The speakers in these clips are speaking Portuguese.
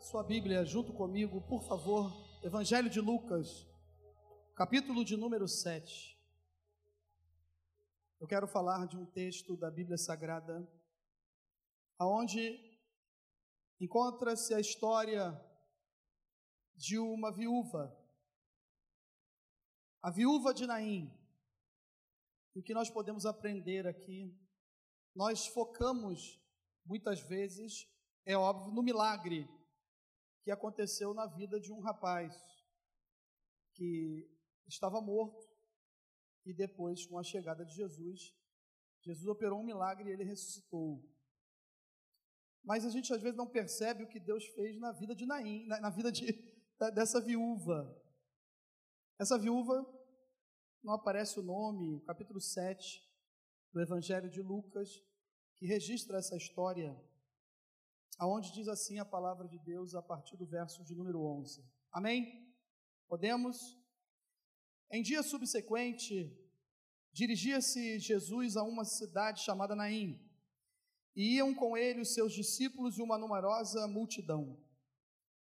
sua Bíblia junto comigo, por favor, Evangelho de Lucas, capítulo de número 7. Eu quero falar de um texto da Bíblia Sagrada, aonde encontra-se a história de uma viúva, a viúva de Naim. O que nós podemos aprender aqui? Nós focamos muitas vezes, é óbvio, no milagre que aconteceu na vida de um rapaz que estava morto e depois, com a chegada de Jesus, Jesus operou um milagre e ele ressuscitou. Mas a gente às vezes não percebe o que Deus fez na vida de Naim, na, na vida de, dessa viúva. Essa viúva, não aparece o nome, capítulo 7 do Evangelho de Lucas, que registra essa história aonde diz assim a palavra de Deus a partir do verso de número 11. Amém? Podemos? Em dia subsequente, dirigia-se Jesus a uma cidade chamada Naim, e iam com ele os seus discípulos e uma numerosa multidão.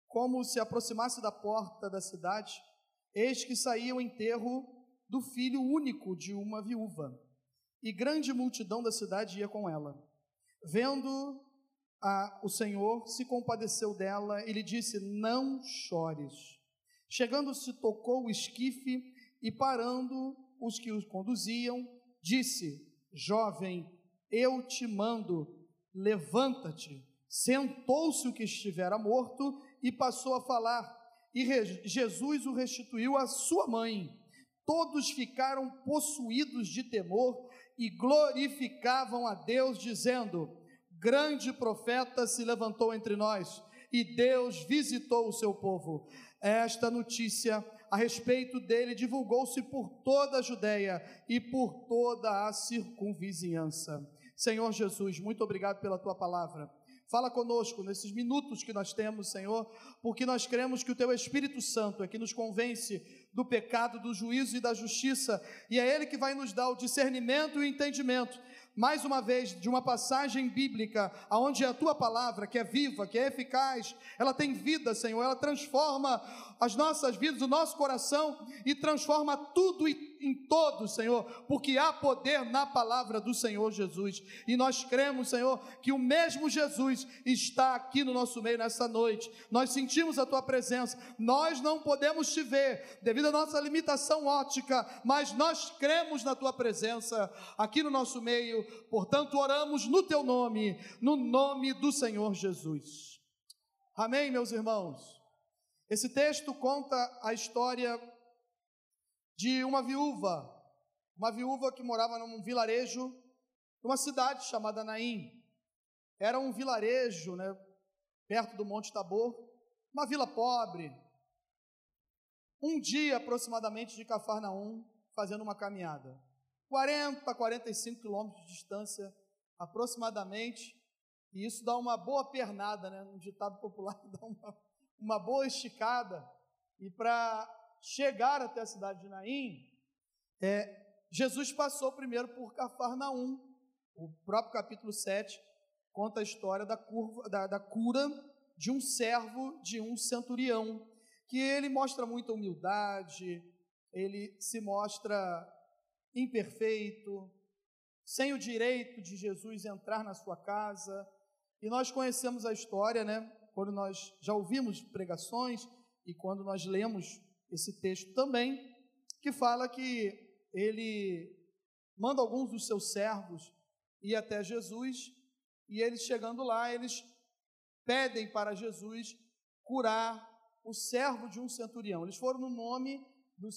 Como se aproximasse da porta da cidade, eis que saía o enterro do filho único de uma viúva, e grande multidão da cidade ia com ela. Vendo a, o Senhor se compadeceu dela e lhe disse: Não chores. Chegando-se, tocou o esquife e, parando os que os conduziam, disse: Jovem, eu te mando, levanta-te. Sentou-se o que estivera morto e passou a falar. E Jesus o restituiu à sua mãe. Todos ficaram possuídos de temor e glorificavam a Deus, dizendo: grande profeta se levantou entre nós e Deus visitou o seu povo. Esta notícia a respeito dele divulgou-se por toda a Judéia e por toda a circunvizinhança. Senhor Jesus, muito obrigado pela tua palavra. Fala conosco nesses minutos que nós temos, Senhor, porque nós cremos que o Teu Espírito Santo é que nos convence do pecado, do juízo e da justiça, e é Ele que vai nos dar o discernimento e o entendimento mais uma vez, de uma passagem bíblica, onde a tua palavra, que é viva, que é eficaz, ela tem vida, Senhor, ela transforma as nossas vidas, o nosso coração e transforma tudo em todo, Senhor, porque há poder na palavra do Senhor Jesus. E nós cremos, Senhor, que o mesmo Jesus está aqui no nosso meio nessa noite. Nós sentimos a tua presença. Nós não podemos te ver devido à nossa limitação ótica, mas nós cremos na tua presença aqui no nosso meio. Portanto, oramos no teu nome, no nome do Senhor Jesus. Amém, meus irmãos. Esse texto conta a história de uma viúva, uma viúva que morava num vilarejo, numa cidade chamada Naim. Era um vilarejo, né, perto do Monte Tabor, uma vila pobre. Um dia aproximadamente de Cafarnaum, fazendo uma caminhada. 40, 45 quilômetros de distância, aproximadamente, e isso dá uma boa pernada, né? Um ditado popular dá uma uma boa esticada, e para chegar até a cidade de Naim, é, Jesus passou primeiro por Cafarnaum. O próprio capítulo 7 conta a história da, curva, da, da cura de um servo de um centurião, que ele mostra muita humildade, ele se mostra imperfeito, sem o direito de Jesus entrar na sua casa. E nós conhecemos a história, né? quando nós já ouvimos pregações e quando nós lemos esse texto também, que fala que ele manda alguns dos seus servos ir até Jesus e eles chegando lá, eles pedem para Jesus curar o servo de um centurião. Eles foram no nome do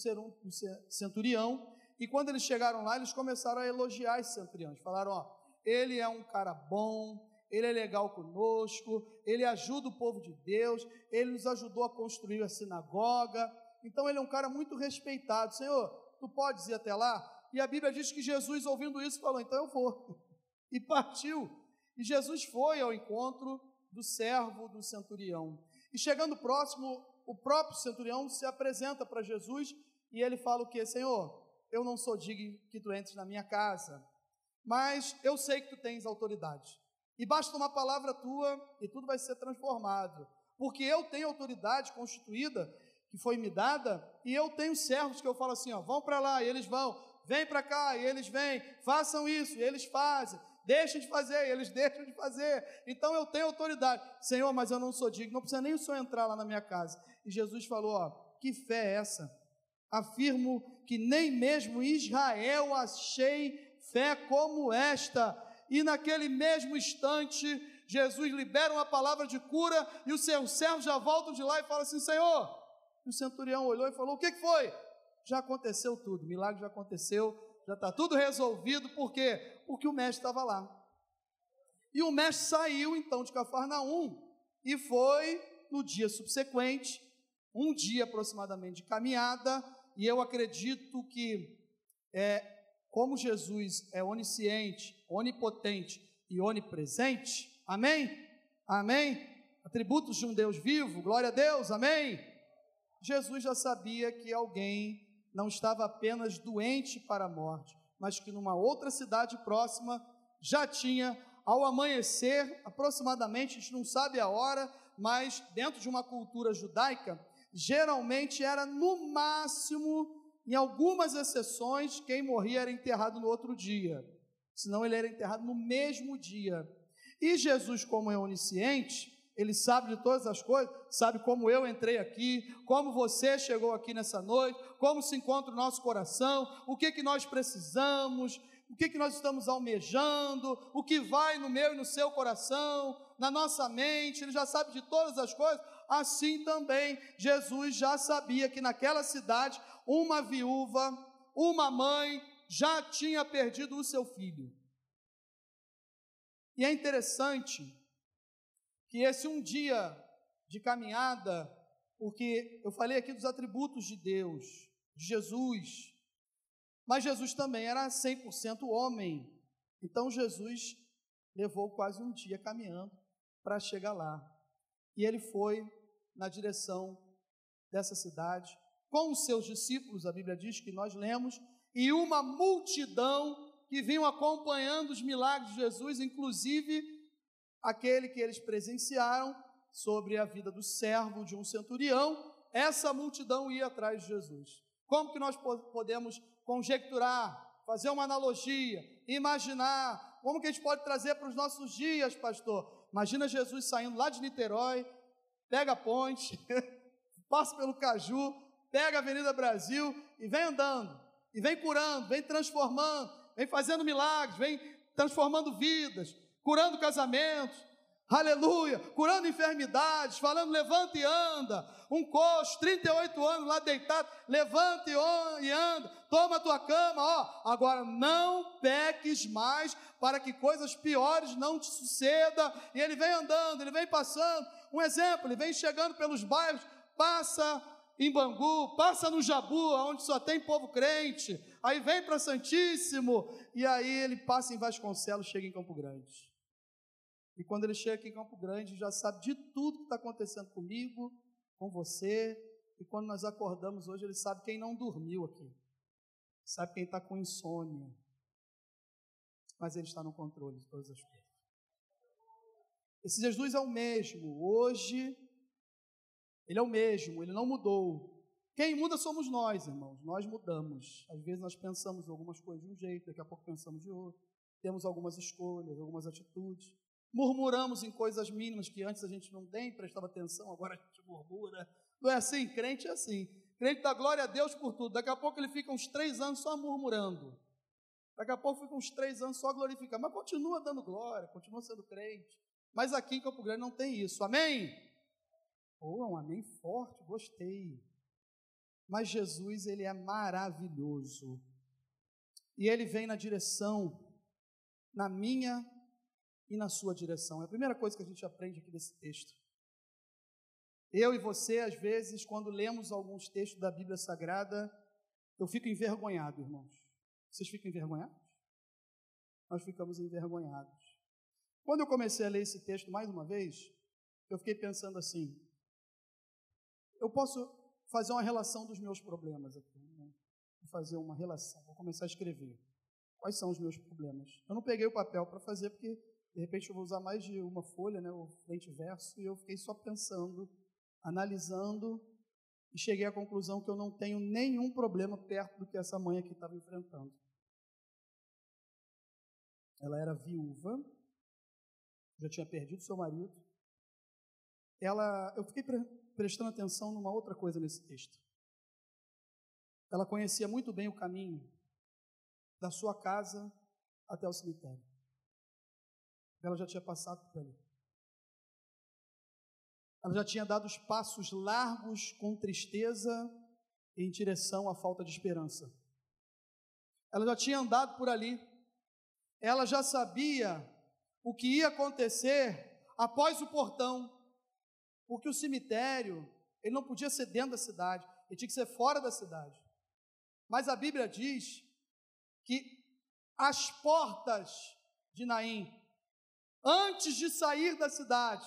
centurião e quando eles chegaram lá, eles começaram a elogiar esse centurião. Eles falaram: Ó, ele é um cara bom, ele é legal conosco, ele ajuda o povo de Deus, ele nos ajudou a construir a sinagoga. Então ele é um cara muito respeitado. Senhor, tu podes ir até lá? E a Bíblia diz que Jesus, ouvindo isso, falou: então eu vou. E partiu. E Jesus foi ao encontro do servo do centurião. E chegando próximo, o próprio centurião se apresenta para Jesus e ele fala o que? Senhor, eu não sou digno que tu entres na minha casa, mas eu sei que tu tens autoridade. E basta uma palavra tua e tudo vai ser transformado. porque eu tenho autoridade constituída que foi me dada, e eu tenho servos que eu falo assim, ó, vão para lá, e eles vão, vem para cá, e eles vêm, façam isso, e eles fazem, deixem de fazer, e eles deixam de fazer. Então eu tenho autoridade. Senhor, mas eu não sou digno, não precisa nem o Senhor entrar lá na minha casa. E Jesus falou, ó, que fé é essa? Afirmo que nem mesmo Israel achei fé como esta. E naquele mesmo instante, Jesus libera uma palavra de cura e os seus servos já voltam de lá e falam assim: Senhor. O centurião olhou e falou: O que, que foi? Já aconteceu tudo, o milagre já aconteceu, já está tudo resolvido, por quê? Porque o mestre estava lá. E o mestre saiu então de Cafarnaum e foi no dia subsequente, um dia aproximadamente de caminhada, e eu acredito que, é, como Jesus é onisciente, onipotente e onipresente, Amém? Amém? Atributos de um Deus vivo, glória a Deus, amém? Jesus já sabia que alguém não estava apenas doente para a morte, mas que numa outra cidade próxima já tinha, ao amanhecer, aproximadamente, a gente não sabe a hora, mas dentro de uma cultura judaica, geralmente era no máximo, em algumas exceções, quem morria era enterrado no outro dia, senão ele era enterrado no mesmo dia. E Jesus, como é onisciente, ele sabe de todas as coisas, sabe como eu entrei aqui, como você chegou aqui nessa noite, como se encontra o nosso coração, o que que nós precisamos, o que que nós estamos almejando, o que vai no meu e no seu coração, na nossa mente, ele já sabe de todas as coisas. Assim também Jesus já sabia que naquela cidade uma viúva, uma mãe já tinha perdido o seu filho. E é interessante que esse um dia de caminhada, porque eu falei aqui dos atributos de Deus, de Jesus, mas Jesus também era 100% homem. Então Jesus levou quase um dia caminhando para chegar lá. E ele foi na direção dessa cidade com os seus discípulos, a Bíblia diz que nós lemos, e uma multidão que vinham acompanhando os milagres de Jesus, inclusive aquele que eles presenciaram sobre a vida do servo de um centurião, essa multidão ia atrás de Jesus. Como que nós podemos conjecturar, fazer uma analogia, imaginar, como que a gente pode trazer para os nossos dias, pastor? Imagina Jesus saindo lá de Niterói, pega a ponte, passa pelo Caju, pega a Avenida Brasil e vem andando, e vem curando, vem transformando, vem fazendo milagres, vem transformando vidas, curando casamentos, aleluia, curando enfermidades, falando levanta e anda, um coxo, 38 anos lá deitado, levanta e anda, toma a tua cama, ó, agora não peques mais para que coisas piores não te suceda, e ele vem andando, ele vem passando, um exemplo, ele vem chegando pelos bairros, passa em Bangu, passa no Jabu, onde só tem povo crente, aí vem para Santíssimo, e aí ele passa em Vasconcelos, chega em Campo Grande. E quando ele chega aqui em Campo Grande, já sabe de tudo que está acontecendo comigo, com você, e quando nós acordamos hoje, ele sabe quem não dormiu aqui, sabe quem está com insônia, mas ele está no controle de todas as coisas. Esse Jesus é o mesmo, hoje ele é o mesmo, ele não mudou. Quem muda somos nós, irmãos. Nós mudamos. Às vezes nós pensamos algumas coisas de um jeito, daqui a pouco pensamos de outro. Temos algumas escolhas, algumas atitudes. Murmuramos em coisas mínimas que antes a gente não nem prestava atenção, agora a gente murmura. Não é assim? Crente é assim. Crente dá glória a Deus por tudo. Daqui a pouco ele fica uns três anos só murmurando. Daqui a pouco fica uns três anos só glorificando. Mas continua dando glória, continua sendo crente. Mas aqui em Campo Grande não tem isso. Amém? Oh, um amém forte, gostei. Mas Jesus, ele é maravilhoso. E ele vem na direção, na minha e na sua direção. É a primeira coisa que a gente aprende aqui desse texto. Eu e você, às vezes, quando lemos alguns textos da Bíblia Sagrada, eu fico envergonhado, irmãos. Vocês ficam envergonhados? Nós ficamos envergonhados. Quando eu comecei a ler esse texto mais uma vez, eu fiquei pensando assim: eu posso fazer uma relação dos meus problemas aqui. Né? Vou fazer uma relação, vou começar a escrever. Quais são os meus problemas? Eu não peguei o papel para fazer porque De repente eu vou usar mais de uma folha, né, o frente e verso, e eu fiquei só pensando, analisando, e cheguei à conclusão que eu não tenho nenhum problema perto do que essa mãe aqui estava enfrentando. Ela era viúva, já tinha perdido seu marido. Ela, eu fiquei pre prestando atenção numa outra coisa nesse texto. Ela conhecia muito bem o caminho da sua casa até o cemitério. Ela já tinha passado por ali. Ela já tinha dado os passos largos com tristeza em direção à falta de esperança. Ela já tinha andado por ali. Ela já sabia o que ia acontecer após o portão, porque o cemitério, ele não podia ser dentro da cidade, ele tinha que ser fora da cidade. Mas a Bíblia diz que as portas de Naim, antes de sair da cidade,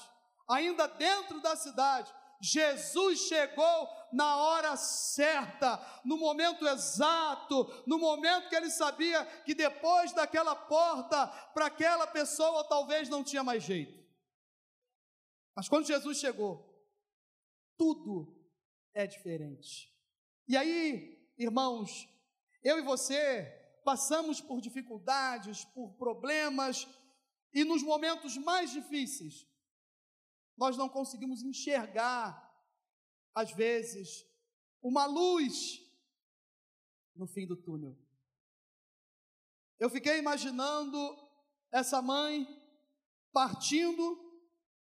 ainda dentro da cidade, Jesus chegou na hora certa, no momento exato, no momento que ele sabia que depois daquela porta, para aquela pessoa talvez não tinha mais jeito. Mas quando Jesus chegou, tudo é diferente. E aí, irmãos, eu e você passamos por dificuldades, por problemas, e nos momentos mais difíceis, nós não conseguimos enxergar, às vezes, uma luz no fim do túnel. Eu fiquei imaginando essa mãe partindo,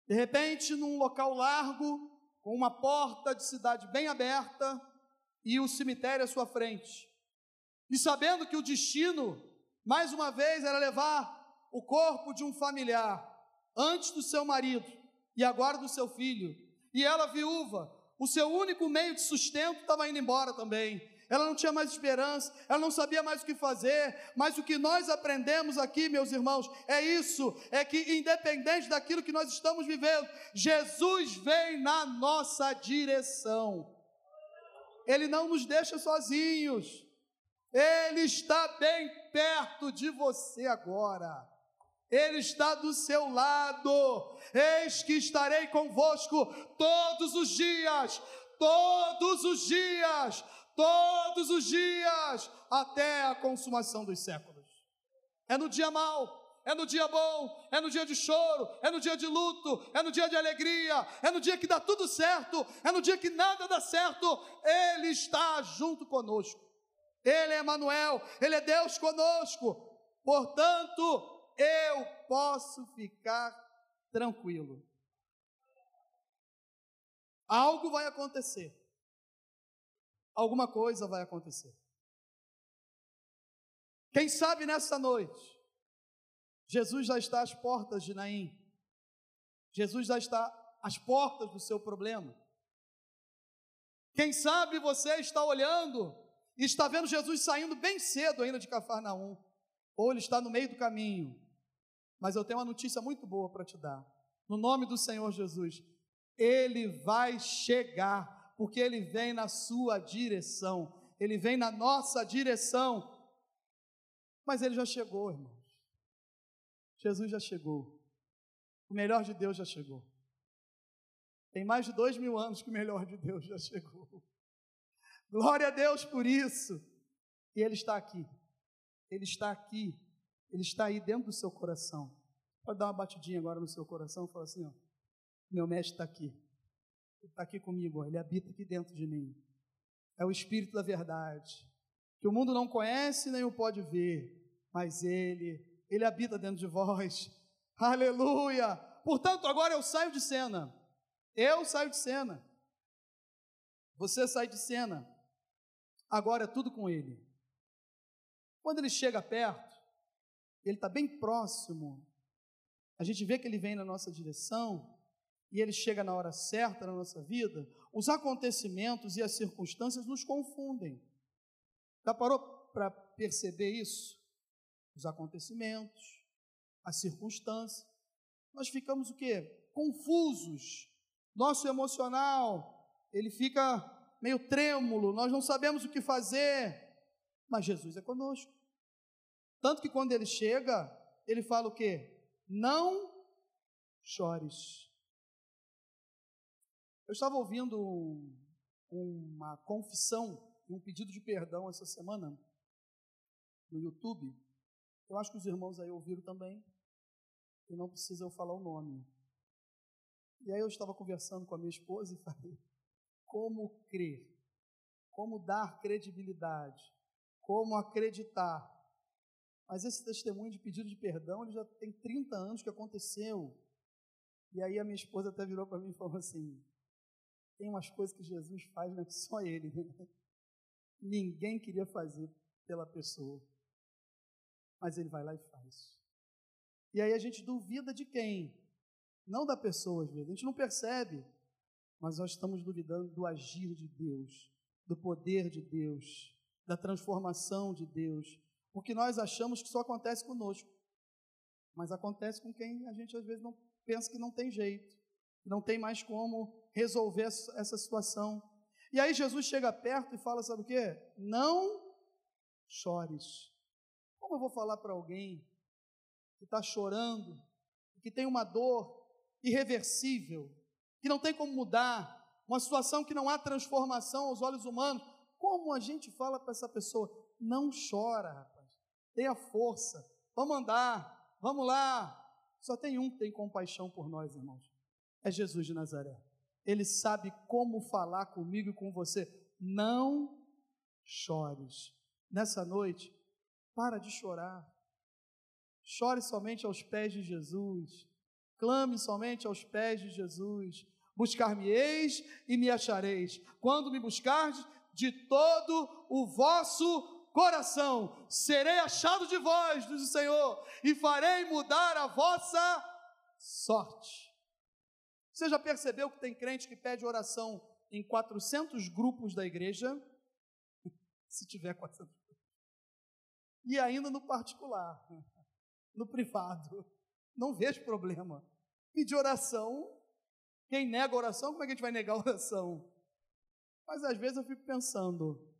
de repente, num local largo, com uma porta de cidade bem aberta e o cemitério à sua frente. E sabendo que o destino, mais uma vez, era levar o corpo de um familiar, antes do seu marido e agora do seu filho. E ela, viúva, o seu único meio de sustento estava indo embora também. Ela não tinha mais esperança, ela não sabia mais o que fazer, mas o que nós aprendemos aqui, meus irmãos, é isso: é que independente daquilo que nós estamos vivendo, Jesus vem na nossa direção. Ele não nos deixa sozinhos. Ele está bem perto de você agora. Ele está do seu lado. Eis que estarei convosco todos os dias, todos os dias, todos os dias, até a consumação dos séculos. É no dia mau, é no dia bom, é no dia de choro, é no dia de luto, é no dia de alegria, é no dia que dá tudo certo, é no dia que nada dá certo, Ele está junto conosco. Ele é Emanuel, Ele é Deus conosco. Portanto, eu posso ficar tranquilo. Algo vai acontecer. Alguma coisa vai acontecer. Quem sabe nessa noite, Jesus já está às portas de Naim. Jesus já está às portas do seu problema. Quem sabe você está olhando e está vendo Jesus saindo bem cedo ainda de Cafarnaum, ou ele está no meio do caminho, mas eu tenho uma notícia muito boa para te dar. No nome do Senhor Jesus, ele vai chegar, porque ele vem na sua direção, ele vem na nossa direção. Mas ele já chegou, irmãos. Jesus já chegou. O melhor de Deus já chegou. Tem mais de dois mil anos que o melhor de Deus já chegou. Glória a Deus por isso. E Ele está aqui. Ele está aqui ele está aí dentro do seu coração. Pode dar uma batidinha agora no seu coração e falar assim: ó, meu mestre está aqui. Ele está aqui comigo, ó, ele habita aqui dentro de mim. É o Espírito da verdade, que o mundo não conhece nem o pode ver, mas ele, ele habita dentro de vós. Aleluia! Portanto, agora eu saio de cena. Eu saio de cena. Você sai de cena. Agora é tudo com ele. Quando ele chega perto, ele está bem próximo. A gente vê que ele vem na nossa direção e ele chega na hora certa na nossa vida. Os acontecimentos e as circunstâncias nos confundem. Já parou para perceber isso? Os acontecimentos, as circunstâncias. Nós ficamos o quê? Confusos. Nosso emocional, ele fica meio trêmulo, nós não sabemos o que fazer. Mas Jesus é conosco. Tanto que quando ele chega, ele fala o quê? não chores. Eu estava ouvindo uma confissão um pedido de perdão essa semana no YouTube. Eu acho que os irmãos aí ouviram também. E não precisa eu falar o nome. E aí eu estava conversando com a minha esposa e falei: como crer? Como dar credibilidade? Como acreditar? Mas esse testemunho de pedido de perdão, ele já tem 30 anos que aconteceu. E aí a minha esposa até virou para mim e falou assim: tem umas coisas que Jesus faz, não é só ele. Né? Ninguém queria fazer pela pessoa. Mas ele vai lá e faz. E aí a gente duvida de quem? Não da pessoa, às vezes. A gente não percebe. Mas nós estamos duvidando do agir de Deus, do poder de Deus, da transformação de Deus, porque nós achamos que só acontece conosco, mas acontece com quem a gente às vezes não pensa que não tem jeito, não tem mais como resolver essa situação. E aí Jesus chega perto e fala: sabe o que? Não chores. Como eu vou falar para alguém que está chorando, que tem uma dor irreversível, que não tem como mudar, uma situação que não há transformação aos olhos humanos, como a gente fala para essa pessoa? Não chora, tenha força, vamos andar, vamos lá. Só tem um que tem compaixão por nós, irmãos, é Jesus de Nazaré. Ele sabe como falar comigo e com você. Não chores. Nessa noite, para de chorar. Chore somente aos pés de Jesus. Clame somente aos pés de Jesus. Buscar-me-eis e me achareis. Quando me buscardes de todo o vosso coração, serei achado de vós, diz o Senhor, e farei mudar a vossa sorte. Você já percebeu que tem crente que pede oração em 400 grupos da igreja? Se tiver 400 E ainda no particular, no privado. Não vejo problema. Pedir oração, quem nega oração, como é que a gente vai negar oração? Mas às vezes eu fico pensando,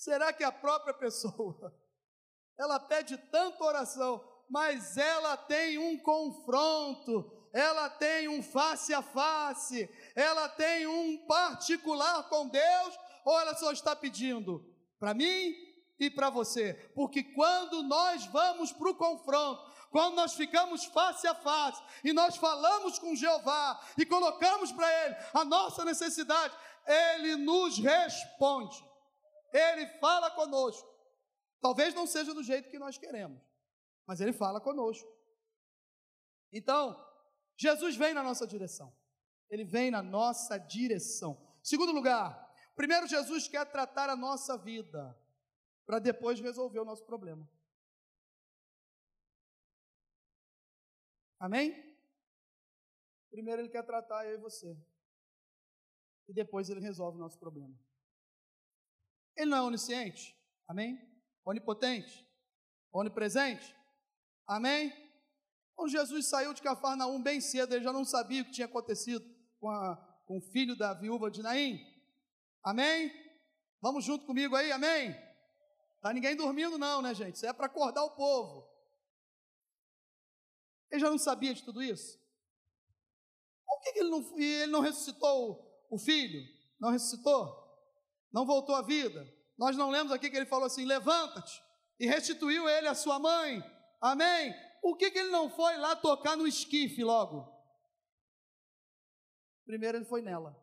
será que a própria pessoa, ela pede tanta oração, mas ela tem um confronto, ela tem um face a face, ela tem um particular com Deus, ou ela só está pedindo para mim e para você? Porque quando nós vamos para o confronto, quando nós ficamos face a face e nós falamos com Jeová e colocamos para Ele a nossa necessidade, Ele nos responde, Ele fala conosco. Talvez não seja do jeito que nós queremos, mas Ele fala conosco. Então, Jesus vem na nossa direção. Ele vem na nossa direção. Segundo lugar, primeiro Jesus quer tratar a nossa vida para depois resolver o nosso problema. Amém? Primeiro ele quer tratar eu e você. E depois ele resolve o nosso problema. Ele não é onisciente? Amém? Onipotente? Onipresente? Amém? Quando Jesus saiu de Cafarnaum bem cedo, ele já não sabia o que tinha acontecido com, a, com o filho da viúva de Naim. Amém? Vamos junto comigo aí, amém? Tá ninguém dormindo não, né, gente? Isso é para acordar o povo. Ele já não sabia de tudo isso? Por que, ele, não, ele não ressuscitou o filho? Não ressuscitou? Não voltou à vida? Nós não lemos aqui que ele falou assim: levanta-te e restituiu ele a sua mãe. Amém? Por que, que ele não foi lá tocar no esquife logo? Primeiro ele foi nela.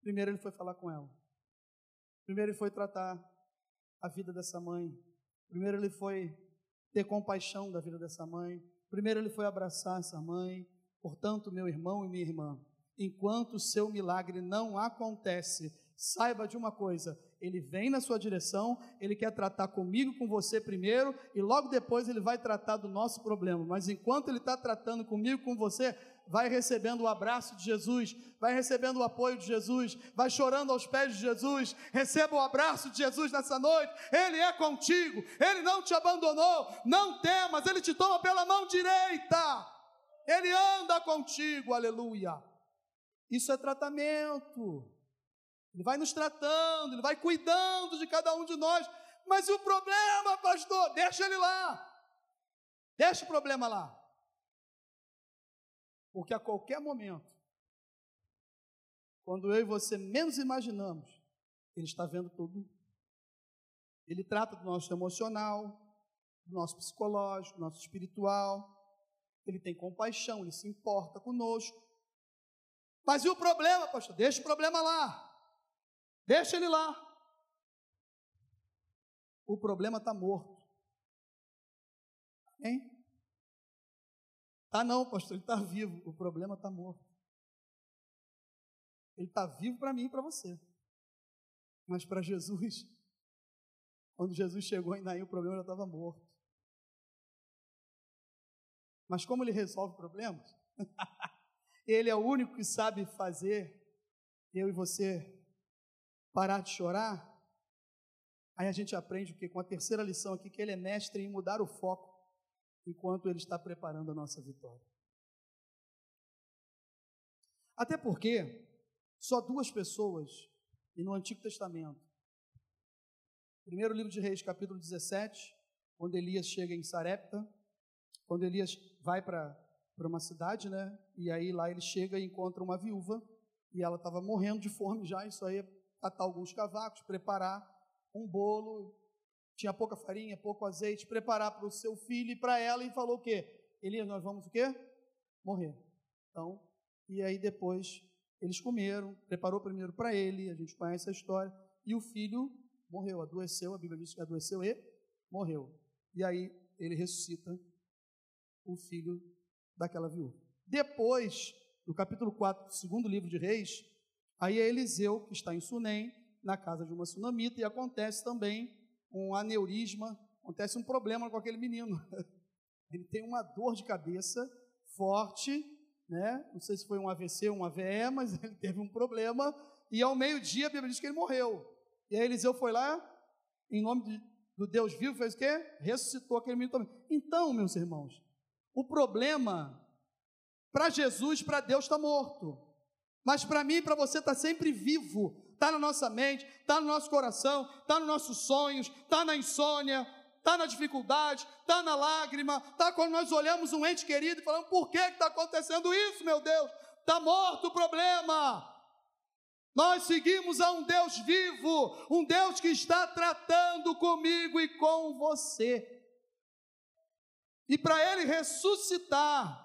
Primeiro ele foi falar com ela. Primeiro ele foi tratar a vida dessa mãe. Primeiro ele foi ter compaixão da vida dessa mãe. Primeiro ele foi abraçar essa mãe. Portanto, meu irmão e minha irmã, enquanto o seu milagre não acontece, saiba de uma coisa: ele vem na sua direção, ele quer tratar comigo, com você primeiro, e logo depois ele vai tratar do nosso problema. Mas enquanto ele está tratando comigo, com você, vai recebendo o abraço de Jesus, vai recebendo o apoio de Jesus, vai chorando aos pés de Jesus. Receba o abraço de Jesus nessa noite. Ele é contigo, ele não te abandonou. Não temas, ele te toma pela mão direita. Ele anda contigo, aleluia. Isso é tratamento. Ele vai nos tratando, ele vai cuidando de cada um de nós. Mas e o problema, pastor? Deixa ele lá. Deixa o problema lá. Porque a qualquer momento, quando eu e você menos imaginamos, Ele está vendo tudo. Ele trata do nosso emocional, do nosso psicológico, do nosso espiritual. Ele tem compaixão, ele se importa conosco. Mas e o problema, pastor? Deixa o problema lá. Deixa ele lá. O problema está morto. Hein? Tá não, pastor, ele está vivo. O problema está morto. Ele está vivo para mim e para você. Mas para Jesus, quando Jesus chegou em Naim, o problema já estava morto. Mas como ele resolve problemas? ele é o único que sabe fazer eu e você parar de chorar. Aí a gente aprende o que? Com a terceira lição aqui, que ele é mestre em mudar o foco enquanto ele está preparando a nossa vitória. Até porque só duas pessoas, e no Antigo Testamento, primeiro livro de Reis, capítulo 17, quando Elias chega em Sarepta, quando Elias vai para uma cidade, né? E aí lá ele chega e encontra uma viúva, e ela estava morrendo de fome já, isso aí é catar alguns cavacos, preparar um bolo, tinha pouca farinha, pouco azeite, preparar para o seu filho e para ela, e falou o quê? Elias, nós vamos o quê? Morrer. Então, e aí depois eles comeram, preparou primeiro para ele, a gente conhece a história, e o filho morreu, adoeceu, a Bíblia diz que adoeceu e morreu. E aí ele ressuscita o filho daquela viúva. Depois, no capítulo 4 do segundo livro de Reis, aí é Eliseu, que está em Sunem, na casa de uma sunamita, e acontece também um aneurisma, acontece um problema com aquele menino. Ele tem uma dor de cabeça forte, né? Não sei se foi um AVC um AVE, mas ele teve um problema. E ao meio-dia a Bíblia diz que ele morreu. E aí Eliseu foi lá, em nome de, do Deus vivo, fez o quê? Ressuscitou aquele menino também. Então, meus irmãos, o problema para Jesus, para Deus está morto. Mas para mim para você está sempre vivo está na nossa mente, está no nosso coração, está nos nossos sonhos, está na insônia, está na dificuldade, está na lágrima, está quando nós olhamos um ente querido e falamos: por que está acontecendo isso, meu Deus? Está morto o problema. Nós seguimos a um Deus vivo, um Deus que está tratando comigo e com você. E para Ele ressuscitar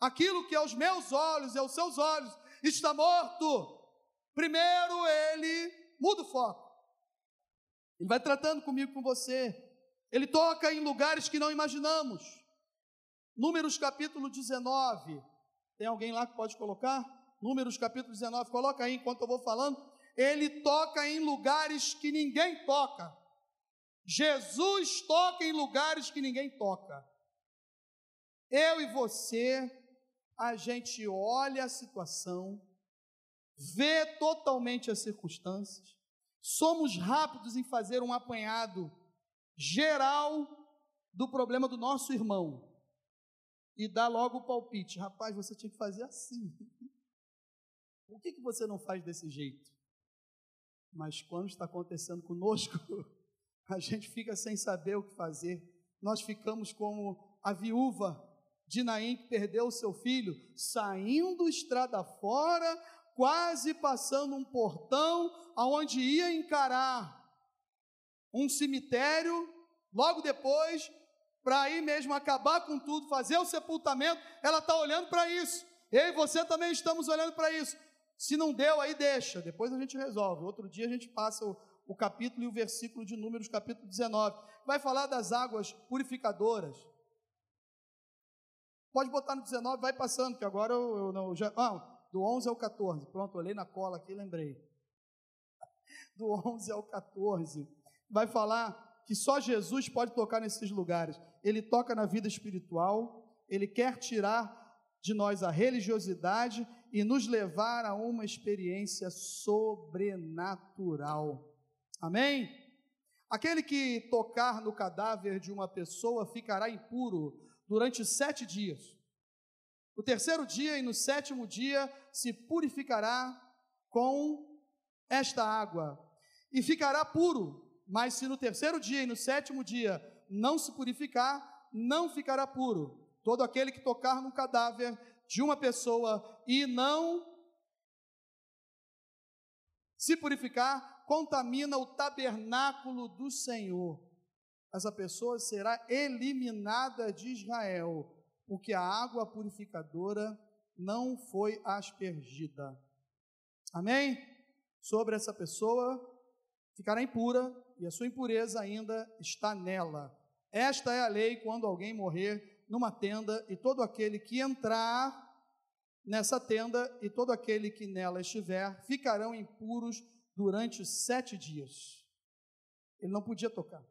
aquilo que aos meus olhos e aos seus olhos está morto, Primeiro, ele muda o foco. Ele vai tratando comigo, com você. Ele toca em lugares que não imaginamos. Números capítulo 19. Tem alguém lá que pode colocar? Números capítulo 19. Coloca aí enquanto eu vou falando. Ele toca em lugares que ninguém toca. Jesus toca em lugares que ninguém toca. Eu e você, a gente olha a situação, vê totalmente as circunstâncias, somos rápidos em fazer um apanhado geral do problema do nosso irmão e dá logo o palpite: rapaz, você tinha que fazer assim. Por que, que você não faz desse jeito? Mas quando está acontecendo conosco, a gente fica sem saber o que fazer. Nós ficamos como a viúva de Naim que perdeu seu filho, saindo estrada fora, quase passando um portão aonde ia encarar um cemitério, logo depois, para aí mesmo acabar com tudo, fazer o sepultamento, ela está olhando para isso. Eu e você também estamos olhando para isso. Se não deu, aí deixa, depois a gente resolve. Outro dia a gente passa o, o capítulo e o versículo de Números, capítulo 19. Vai falar das águas purificadoras. Pode botar no 19, vai passando, que agora eu, eu não. Já, ah, do 11 ao 14. Pronto, olhei na cola aqui e lembrei. Do 11 ao 14. Vai falar que só Jesus pode tocar nesses lugares. Ele toca na vida espiritual, ele quer tirar de nós a religiosidade e nos levar a uma experiência sobrenatural. Amém? Aquele que tocar no cadáver de uma pessoa ficará impuro durante sete dias. O terceiro dia e no sétimo dia se purificará com esta água e ficará puro. Mas se no terceiro dia e no sétimo dia não se purificar, não ficará puro. Todo aquele que tocar no cadáver de uma pessoa e não se purificar, contamina o tabernáculo do Senhor. Essa pessoa será eliminada de Israel, porque a água purificadora não foi aspergida. Amém? Sobre essa pessoa ficará impura e a sua impureza ainda está nela. Esta é a lei quando alguém morrer numa tenda e todo aquele que entrar nessa tenda e todo aquele que nela estiver ficarão impuros durante sete dias. Ele não podia tocar.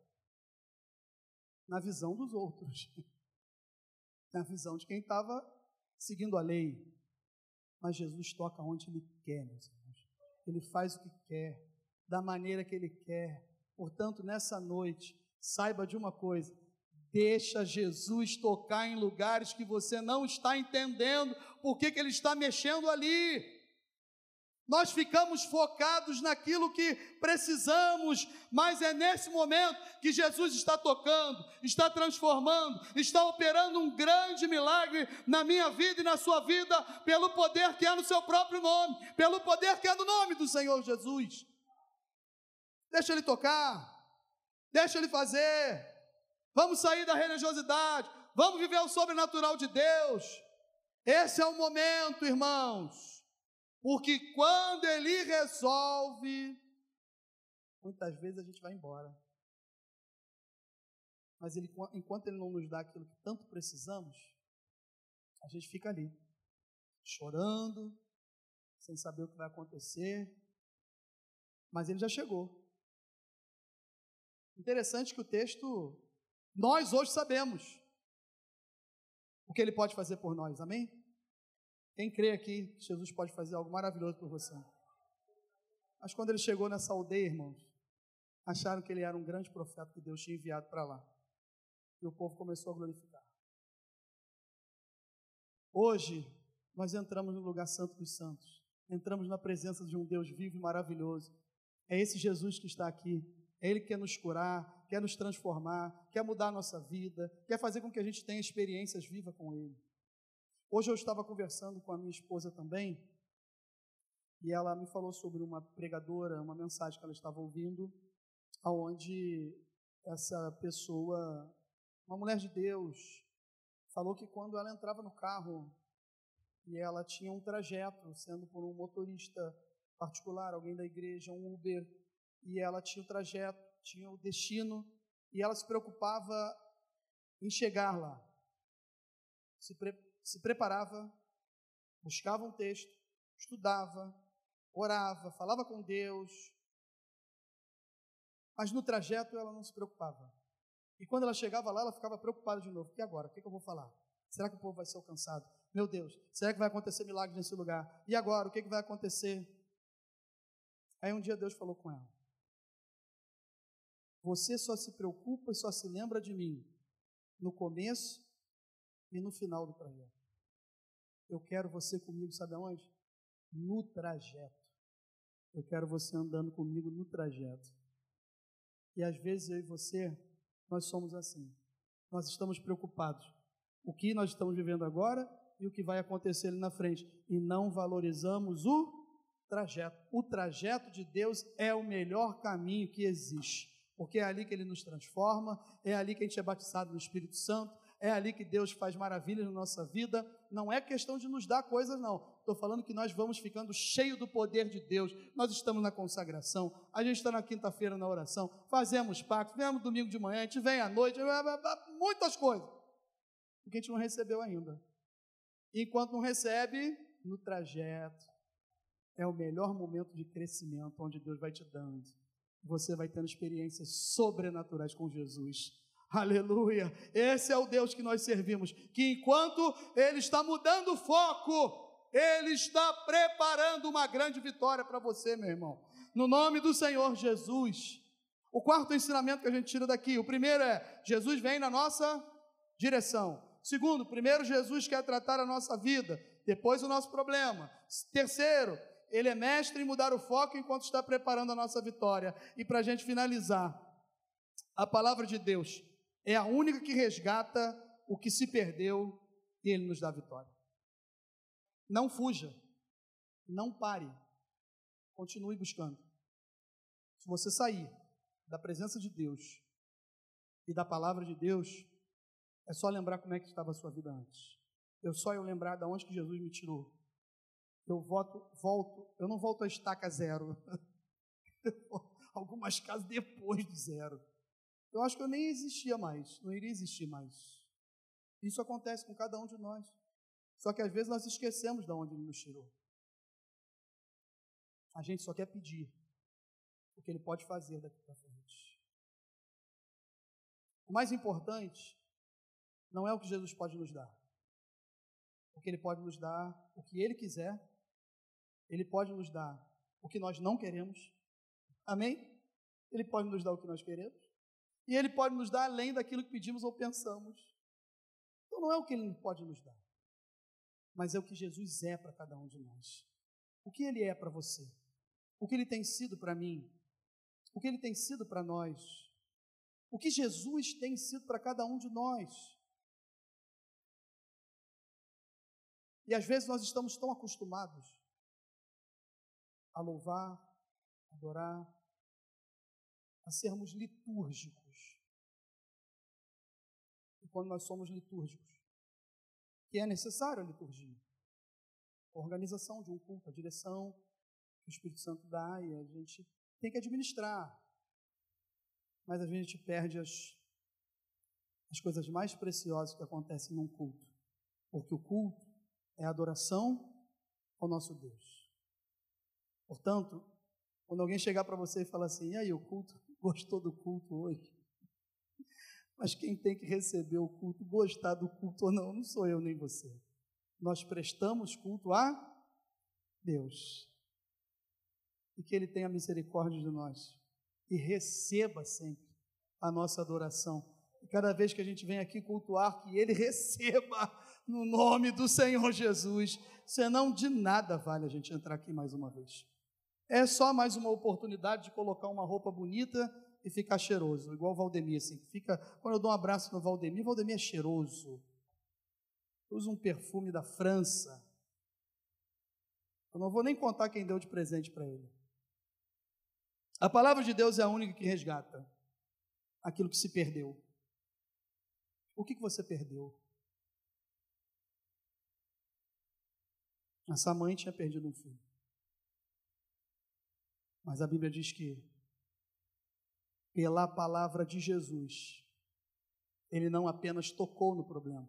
Na visão dos outros. Na visão de quem estava seguindo a lei. Mas Jesus toca onde Ele quer, meus irmãos. Ele faz o que quer, da maneira que Ele quer. Portanto, nessa noite, saiba de uma coisa: Deixa Jesus tocar em lugares que você não está entendendo por que, que Ele está mexendo ali. Nós ficamos focados naquilo que precisamos, mas é nesse momento que Jesus está tocando, está transformando, está operando um grande milagre na minha vida e na sua vida, pelo poder que é no seu próprio nome, pelo poder que é no nome do Senhor Jesus. Deixa Ele tocar, deixa Ele fazer. Vamos sair da religiosidade, vamos viver o sobrenatural de Deus. Esse é o momento, irmãos. Porque quando ele resolve, muitas vezes a gente vai embora. Mas ele, enquanto ele não nos dá aquilo que tanto precisamos, a gente fica ali, chorando, sem saber o que vai acontecer. Mas ele já chegou. Interessante que o texto, nós hoje sabemos o que ele pode fazer por nós, amém? Quem crê aqui que Jesus pode fazer algo maravilhoso por você? Mas quando ele chegou nessa aldeia, irmãos, acharam que ele era um grande profeta que Deus tinha enviado para lá. E o povo começou a glorificar. Hoje, nós entramos no lugar santo dos santos. Entramos na presença de um Deus vivo e maravilhoso. É esse Jesus que está aqui. É Ele que quer nos curar, quer nos transformar, quer mudar a nossa vida, quer fazer com que a gente tenha experiências vivas com Ele. Hoje eu estava conversando com a minha esposa também, e ela me falou sobre uma pregadora, uma mensagem que ela estava ouvindo, aonde essa pessoa, uma mulher de Deus, falou que quando ela entrava no carro e ela tinha um trajeto, sendo por um motorista particular, alguém da igreja, um Uber, e ela tinha o trajeto, tinha o destino, e ela se preocupava em chegar lá. Se se preparava, buscava um texto, estudava, orava, falava com Deus, mas no trajeto ela não se preocupava. E quando ela chegava lá, ela ficava preocupada de novo. E agora? O que, eu vou falar? Será que o povo vai ser alcançado? Meu Deus, será que vai acontecer milagre nesse lugar? E agora? O que, que vai acontecer? Aí um dia Deus falou com ela: Você só se preocupa e só se lembra de mim no começo e no final do trajeto. Eu quero você comigo, sabe aonde? No trajeto. Eu quero você andando comigo no trajeto. E às vezes eu e você, nós somos assim. Nós estamos preocupados. O que nós estamos vivendo agora e o que vai acontecer ali na frente. E não valorizamos o trajeto. O trajeto de Deus é o melhor caminho que existe. Porque é ali que ele nos transforma, é ali que a gente é batizado no Espírito Santo, é ali que Deus faz maravilhas na nossa vida. Não é questão de nos dar coisas, não. Estou falando que nós vamos ficando cheios do poder de Deus. Nós estamos na consagração, a gente está na quinta-feira na oração, fazemos pacto, vemos domingo de manhã, a gente vem à noite, muitas coisas. Porque a gente não recebeu ainda. Enquanto não recebe, no trajeto, é o melhor momento de crescimento, onde Deus vai te dando. Você vai tendo experiências sobrenaturais com Jesus. Aleluia. Esse é o Deus que nós servimos. Que enquanto Ele está mudando o foco, Ele está preparando uma grande vitória para você, meu irmão. No nome do Senhor Jesus. O quarto ensinamento que a gente tira daqui: o primeiro é: Jesus vem na nossa direção. Segundo, primeiro, Jesus quer tratar a nossa vida, depois o nosso problema. Terceiro, Ele é mestre em mudar o foco enquanto está preparando a nossa vitória. E para a gente finalizar, a palavra de Deus é a única que resgata o que se perdeu e Ele nos dá vitória. Não fuja, não pare, continue buscando. Se você sair da presença de Deus e da palavra de Deus, é só lembrar como é que estava a sua vida antes. Eu só eu lembrar de onde que Jesus me tirou. Eu volto, volto, eu não volto a estaca zero. Algumas casas depois de zero. Eu acho que eu nem existia mais, não iria existir mais. Isso acontece com cada um de nós. Só que às vezes nós esquecemos de onde ele nos tirou. A gente só quer pedir o que ele pode fazer daqui para frente. O mais importante não é o que Jesus pode nos dar. Porque ele pode nos dar o que ele quiser. Ele pode nos dar o que nós não queremos. Amém? Ele pode nos dar o que nós queremos. E ele pode nos dar além daquilo que pedimos ou pensamos. Então não é o que ele pode nos dar, mas é o que Jesus é para cada um de nós. O que ele é para você? O que ele tem sido para mim? O que ele tem sido para nós? O que Jesus tem sido para cada um de nós? E às vezes nós estamos tão acostumados a louvar, adorar, a sermos litúrgicos. Quando nós somos litúrgicos, que é necessário a liturgia, a organização de um culto, a direção que o Espírito Santo dá e a gente tem que administrar. Mas a gente perde as, as coisas mais preciosas que acontecem num culto. Porque o culto é adoração ao nosso Deus. Portanto, quando alguém chegar para você e falar assim, e aí, o culto, gostou do culto hoje? Mas quem tem que receber o culto, gostar do culto ou não, não sou eu nem você. Nós prestamos culto a Deus. E que Ele tenha misericórdia de nós. E receba sempre a nossa adoração. E cada vez que a gente vem aqui cultuar, que Ele receba no nome do Senhor Jesus. Senão de nada vale a gente entrar aqui mais uma vez. É só mais uma oportunidade de colocar uma roupa bonita e ficar cheiroso, igual o Valdemir, assim. Fica, quando eu dou um abraço no Valdemir, Valdemir é cheiroso. Usa um perfume da França. Eu não vou nem contar quem deu de presente para ele. A palavra de Deus é a única que resgata aquilo que se perdeu. O que, que você perdeu? Essa mãe tinha perdido um filho. Mas a Bíblia diz que, pela palavra de Jesus, ele não apenas tocou no problema,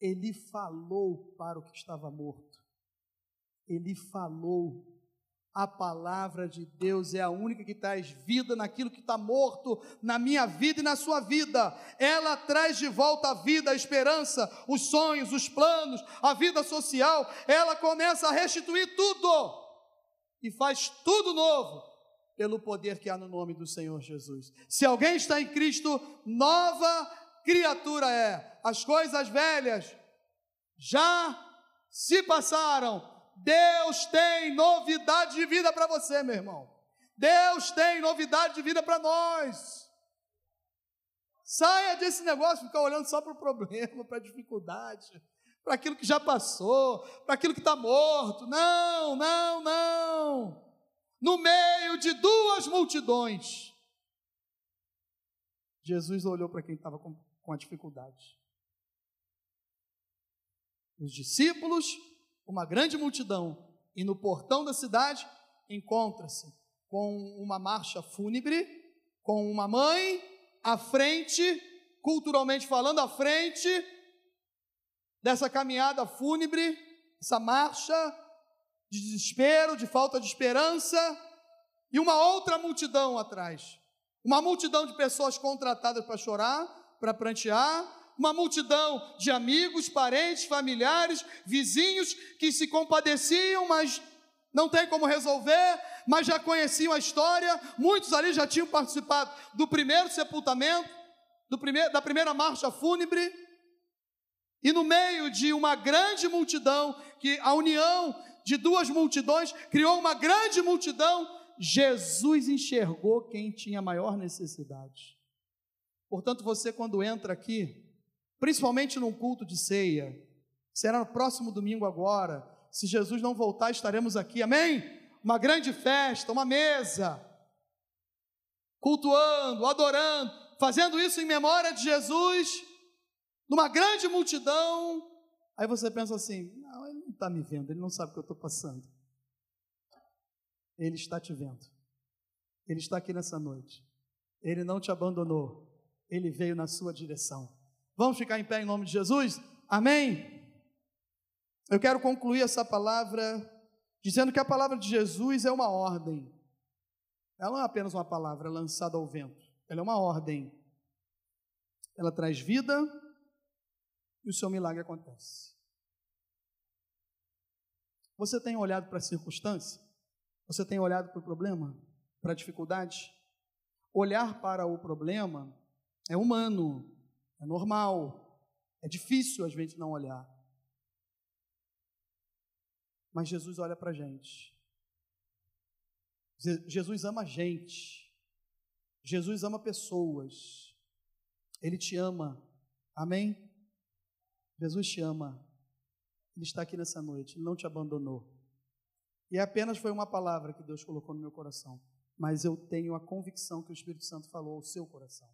ele falou para o que estava morto. Ele falou a palavra de Deus é a única que traz vida naquilo que está morto, na minha vida e na sua vida. Ela traz de volta a vida, a esperança, os sonhos, os planos, a vida social. Ela começa a restituir tudo e faz tudo novo pelo poder que há no nome do Senhor Jesus. Se alguém está em Cristo, nova criatura é. As coisas velhas já se passaram Deus tem novidade de vida para você, meu irmão. Deus tem novidade de vida para nós. Saia desse negócio de ficar olhando só para o problema, para a dificuldade, para aquilo que já passou, para aquilo que está morto. Não, não, não. No meio de duas multidões, Jesus olhou para quem estava com, com a dificuldade. Os discípulos uma grande multidão, e no portão da cidade encontra-se com uma marcha fúnebre, com uma mãe à frente, culturalmente falando, à frente dessa caminhada fúnebre, essa marcha de desespero, de falta de esperança, e uma outra multidão atrás. Uma multidão de pessoas contratadas para chorar, para prantear, uma multidão de amigos, parentes, familiares, vizinhos que se compadeciam, mas não tem como resolver, mas já conheciam a história. Muitos ali já tinham participado do primeiro sepultamento, do primeiro, da primeira marcha fúnebre. E no meio de uma grande multidão, que a união de duas multidões criou uma grande multidão, Jesus enxergou quem tinha maior necessidade. Portanto, você quando entra aqui, principalmente num culto de ceia, será no próximo domingo agora, se Jesus não voltar, estaremos aqui, amém? Uma grande festa, uma mesa, cultuando, adorando, fazendo isso em memória de Jesus, numa grande multidão. Aí você pensa assim: não, ele está me vendo, ele não sabe o que eu estou passando. Ele está te vendo, ele está aqui nessa noite, ele não te abandonou, ele veio na sua direção. Vamos ficar em pé em nome de Jesus? Amém? Eu quero concluir essa palavra dizendo que a palavra de Jesus é uma ordem. Ela não é apenas uma palavra lançada ao vento, ela é uma ordem. Ela traz vida e o seu milagre acontece. Você tem olhado para a circunstância? Você tem olhado para o problema? Para a dificuldade? Olhar para o problema é humano, é normal, é difícil às vezes não olhar. Mas Jesus olha para a gente. Jesus ama a gente. Jesus ama pessoas. Ele te ama. Amém? Jesus te ama. Ele está aqui nessa noite. Ele não te abandonou. E apenas foi uma palavra que Deus colocou no meu coração. Mas eu tenho a convicção que o Espírito Santo falou ao seu coração.